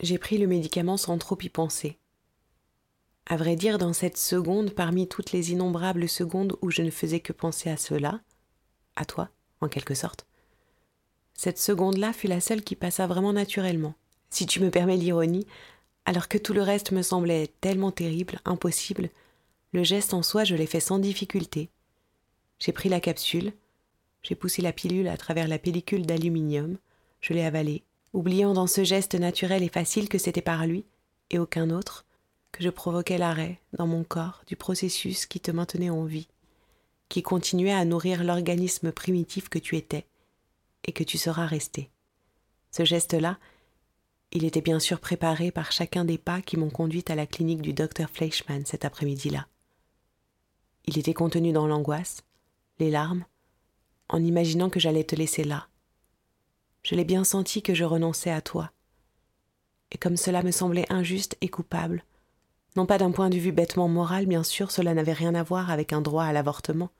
J'ai pris le médicament sans trop y penser. À vrai dire, dans cette seconde, parmi toutes les innombrables secondes où je ne faisais que penser à cela, à toi, en quelque sorte, cette seconde-là fut la seule qui passa vraiment naturellement, si tu me permets l'ironie, alors que tout le reste me semblait tellement terrible, impossible, le geste en soi je l'ai fait sans difficulté. J'ai pris la capsule, j'ai poussé la pilule à travers la pellicule d'aluminium, je l'ai avalée, oubliant dans ce geste naturel et facile que c'était par lui, et aucun autre, que je provoquais l'arrêt, dans mon corps, du processus qui te maintenait en vie, qui continuait à nourrir l'organisme primitif que tu étais, et que tu seras resté. Ce geste-là, il était bien sûr préparé par chacun des pas qui m'ont conduite à la clinique du docteur Fleischmann cet après-midi-là. Il était contenu dans l'angoisse, les larmes, en imaginant que j'allais te laisser là, je l'ai bien senti que je renonçais à toi. Et comme cela me semblait injuste et coupable, non pas d'un point de vue bêtement moral, bien sûr, cela n'avait rien à voir avec un droit à l'avortement,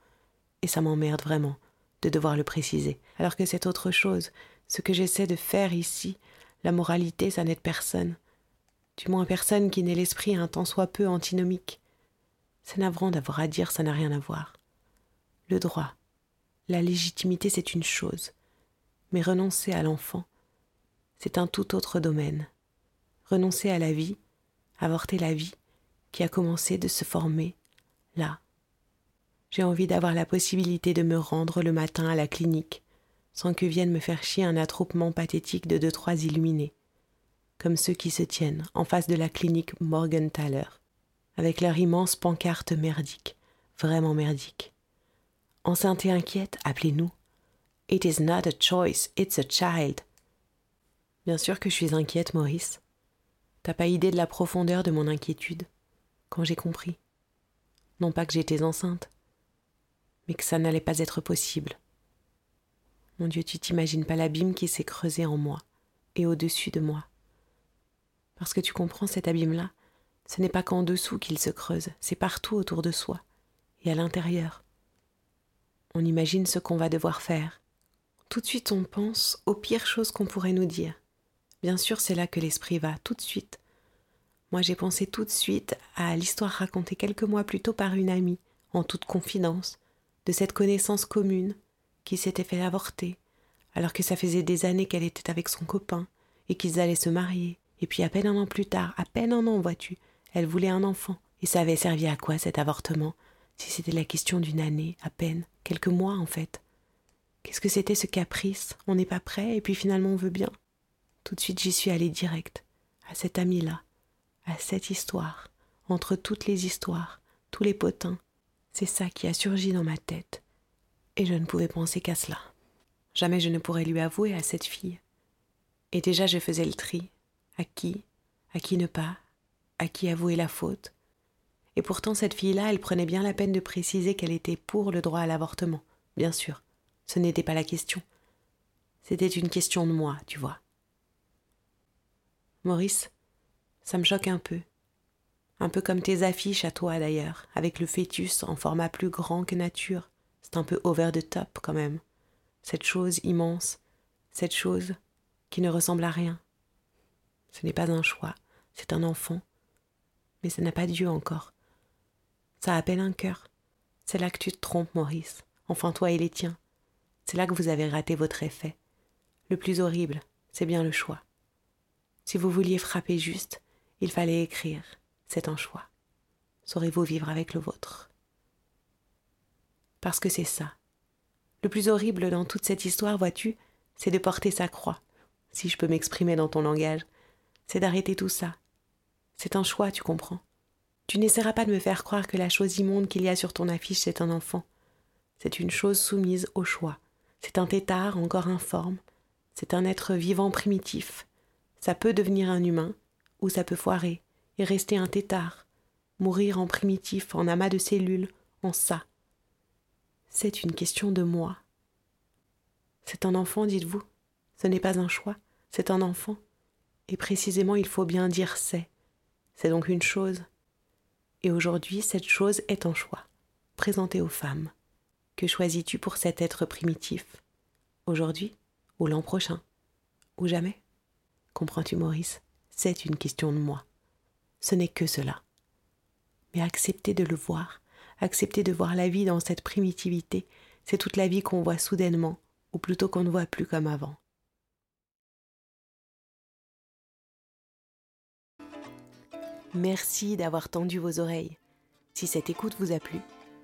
et ça m'emmerde vraiment de devoir le préciser, alors que c'est autre chose, ce que j'essaie de faire ici, la moralité, ça n'aide personne, du moins personne qui n'ait l'esprit un tant soit peu antinomique. C'est navrant d'avoir à dire ça n'a rien à voir. Le droit, la légitimité, c'est une chose, mais renoncer à l'enfant, c'est un tout autre domaine. Renoncer à la vie, avorter la vie qui a commencé de se former là. J'ai envie d'avoir la possibilité de me rendre le matin à la clinique, sans que vienne me faire chier un attroupement pathétique de deux trois illuminés, comme ceux qui se tiennent en face de la clinique Morgenthaler, avec leur immense pancarte merdique, vraiment merdique. Enceinte et inquiète, appelez-nous. It is not a choice, it's a child. Bien sûr que je suis inquiète, Maurice. T'as pas idée de la profondeur de mon inquiétude quand j'ai compris. Non pas que j'étais enceinte, mais que ça n'allait pas être possible. Mon Dieu, tu t'imagines pas l'abîme qui s'est creusé en moi et au-dessus de moi. Parce que tu comprends cet abîme-là, ce n'est pas qu'en dessous qu'il se creuse, c'est partout autour de soi et à l'intérieur. On imagine ce qu'on va devoir faire, tout de suite on pense aux pires choses qu'on pourrait nous dire. Bien sûr, c'est là que l'esprit va, tout de suite. Moi, j'ai pensé tout de suite à l'histoire racontée quelques mois plus tôt par une amie, en toute confidence, de cette connaissance commune qui s'était fait avorter, alors que ça faisait des années qu'elle était avec son copain et qu'ils allaient se marier. Et puis à peine un an plus tard, à peine un an, vois-tu, elle voulait un enfant. Et ça avait servi à quoi cet avortement? Si c'était la question d'une année, à peine, quelques mois en fait. Qu'est-ce que c'était ce caprice? On n'est pas prêt et puis finalement on veut bien. Tout de suite j'y suis allée direct, à cet ami-là, à cette histoire, entre toutes les histoires, tous les potins. C'est ça qui a surgi dans ma tête. Et je ne pouvais penser qu'à cela. Jamais je ne pourrais lui avouer à cette fille. Et déjà je faisais le tri. À qui À qui ne pas À qui avouer la faute Et pourtant cette fille-là, elle prenait bien la peine de préciser qu'elle était pour le droit à l'avortement, bien sûr. Ce n'était pas la question. C'était une question de moi, tu vois. Maurice, ça me choque un peu. Un peu comme tes affiches à toi d'ailleurs, avec le fœtus en format plus grand que nature. C'est un peu over the top quand même. Cette chose immense, cette chose qui ne ressemble à rien. Ce n'est pas un choix, c'est un enfant. Mais ça n'a pas Dieu encore. Ça appelle un cœur. C'est là que tu te trompes, Maurice. Enfin, toi et les tiens. C'est là que vous avez raté votre effet. Le plus horrible, c'est bien le choix. Si vous vouliez frapper juste, il fallait écrire. C'est un choix. Saurez-vous vivre avec le vôtre? Parce que c'est ça. Le plus horrible dans toute cette histoire, vois-tu, c'est de porter sa croix, si je peux m'exprimer dans ton langage. C'est d'arrêter tout ça. C'est un choix, tu comprends. Tu n'essaieras pas de me faire croire que la chose immonde qu'il y a sur ton affiche, c'est un enfant. C'est une chose soumise au choix. C'est un tétard encore informe. C'est un être vivant primitif. Ça peut devenir un humain, ou ça peut foirer et rester un tétard, mourir en primitif, en amas de cellules, en ça. C'est une question de moi. C'est un enfant, dites-vous. Ce n'est pas un choix, c'est un enfant. Et précisément, il faut bien dire c'est. C'est donc une chose. Et aujourd'hui, cette chose est un choix, présenté aux femmes. Que choisis-tu pour cet être primitif? Aujourd'hui Ou l'an prochain? Ou jamais? Comprends-tu, Maurice? C'est une question de moi. Ce n'est que cela. Mais accepter de le voir, accepter de voir la vie dans cette primitivité, c'est toute la vie qu'on voit soudainement, ou plutôt qu'on ne voit plus comme avant. Merci d'avoir tendu vos oreilles. Si cette écoute vous a plu,